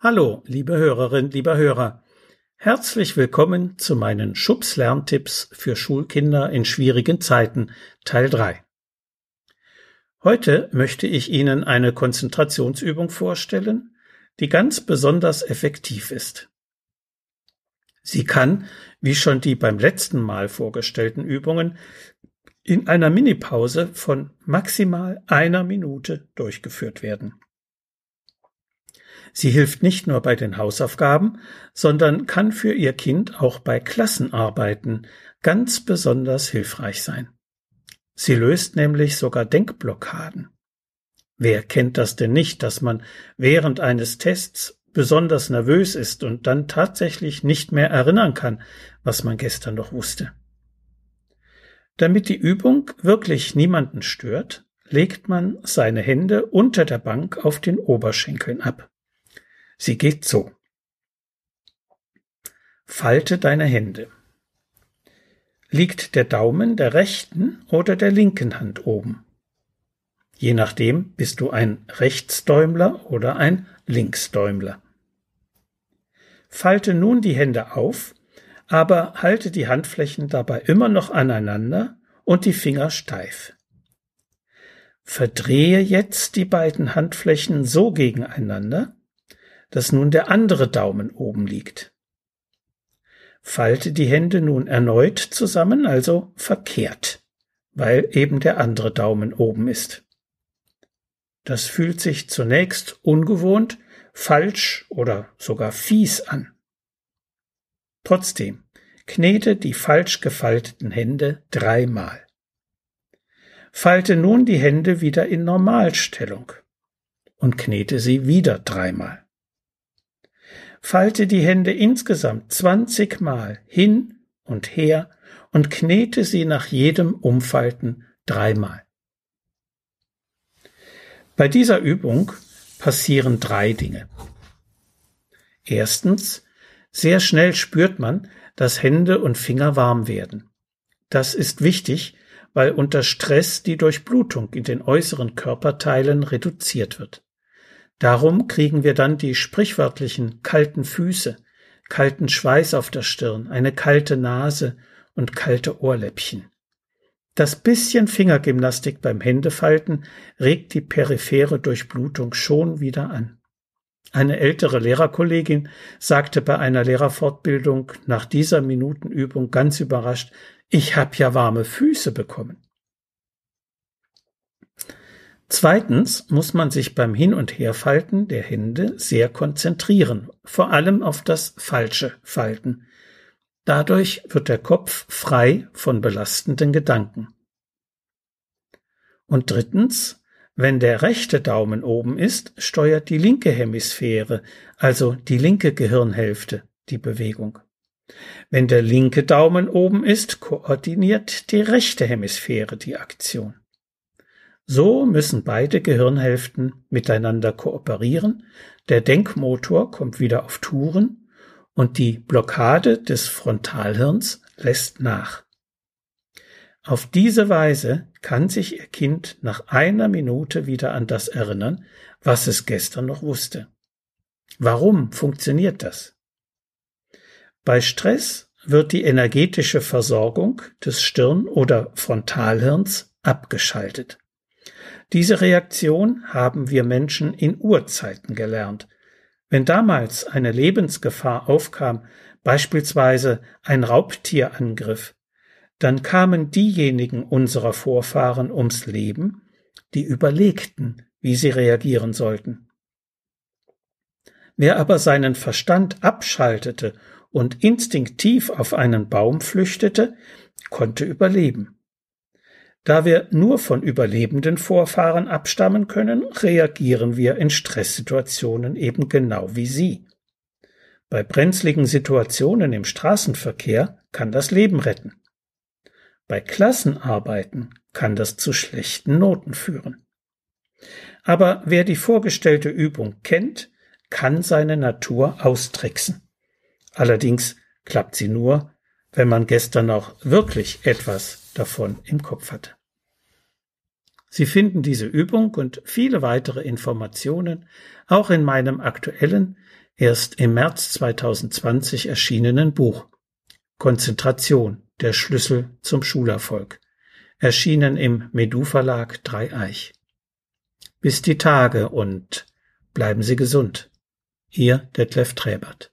Hallo, liebe Hörerin, lieber Hörer. Herzlich willkommen zu meinen Schubs-Lerntipps für Schulkinder in schwierigen Zeiten, Teil 3. Heute möchte ich Ihnen eine Konzentrationsübung vorstellen, die ganz besonders effektiv ist. Sie kann, wie schon die beim letzten Mal vorgestellten Übungen, in einer Minipause von maximal einer Minute durchgeführt werden. Sie hilft nicht nur bei den Hausaufgaben, sondern kann für Ihr Kind auch bei Klassenarbeiten ganz besonders hilfreich sein. Sie löst nämlich sogar Denkblockaden. Wer kennt das denn nicht, dass man während eines Tests besonders nervös ist und dann tatsächlich nicht mehr erinnern kann, was man gestern noch wusste? Damit die Übung wirklich niemanden stört, legt man seine Hände unter der Bank auf den Oberschenkeln ab. Sie geht so. Falte deine Hände. Liegt der Daumen der rechten oder der linken Hand oben? Je nachdem bist du ein Rechtsdäumler oder ein Linksdäumler. Falte nun die Hände auf, aber halte die Handflächen dabei immer noch aneinander und die Finger steif. Verdrehe jetzt die beiden Handflächen so gegeneinander, dass nun der andere Daumen oben liegt. Falte die Hände nun erneut zusammen, also verkehrt, weil eben der andere Daumen oben ist. Das fühlt sich zunächst ungewohnt, falsch oder sogar fies an. Trotzdem, knete die falsch gefalteten Hände dreimal. Falte nun die Hände wieder in Normalstellung und knete sie wieder dreimal. Falte die Hände insgesamt zwanzigmal hin und her und knete sie nach jedem Umfalten dreimal. Bei dieser Übung passieren drei Dinge. Erstens, sehr schnell spürt man, dass Hände und Finger warm werden. Das ist wichtig, weil unter Stress die Durchblutung in den äußeren Körperteilen reduziert wird. Darum kriegen wir dann die sprichwörtlichen kalten Füße, kalten Schweiß auf der Stirn, eine kalte Nase und kalte Ohrläppchen. Das bisschen Fingergymnastik beim Händefalten regt die periphere Durchblutung schon wieder an. Eine ältere Lehrerkollegin sagte bei einer Lehrerfortbildung nach dieser Minutenübung ganz überrascht, ich hab ja warme Füße bekommen. Zweitens muss man sich beim Hin- und Herfalten der Hände sehr konzentrieren, vor allem auf das falsche Falten. Dadurch wird der Kopf frei von belastenden Gedanken. Und drittens, wenn der rechte Daumen oben ist, steuert die linke Hemisphäre, also die linke Gehirnhälfte, die Bewegung. Wenn der linke Daumen oben ist, koordiniert die rechte Hemisphäre die Aktion. So müssen beide Gehirnhälften miteinander kooperieren, der Denkmotor kommt wieder auf Touren und die Blockade des Frontalhirns lässt nach. Auf diese Weise kann sich Ihr Kind nach einer Minute wieder an das erinnern, was es gestern noch wusste. Warum funktioniert das? Bei Stress wird die energetische Versorgung des Stirn- oder Frontalhirns abgeschaltet. Diese Reaktion haben wir Menschen in Urzeiten gelernt. Wenn damals eine Lebensgefahr aufkam, beispielsweise ein Raubtierangriff, dann kamen diejenigen unserer Vorfahren ums Leben, die überlegten, wie sie reagieren sollten. Wer aber seinen Verstand abschaltete und instinktiv auf einen Baum flüchtete, konnte überleben. Da wir nur von überlebenden Vorfahren abstammen können, reagieren wir in Stresssituationen eben genau wie sie. Bei brenzligen Situationen im Straßenverkehr kann das Leben retten. Bei Klassenarbeiten kann das zu schlechten Noten führen. Aber wer die vorgestellte Übung kennt, kann seine Natur austricksen. Allerdings klappt sie nur, wenn man gestern noch wirklich etwas davon im Kopf hatte. Sie finden diese Übung und viele weitere Informationen auch in meinem aktuellen, erst im März 2020 erschienenen Buch Konzentration, der Schlüssel zum Schulerfolg, erschienen im Medu Verlag Dreieich. Bis die Tage und bleiben Sie gesund. Ihr Detlef Träbert.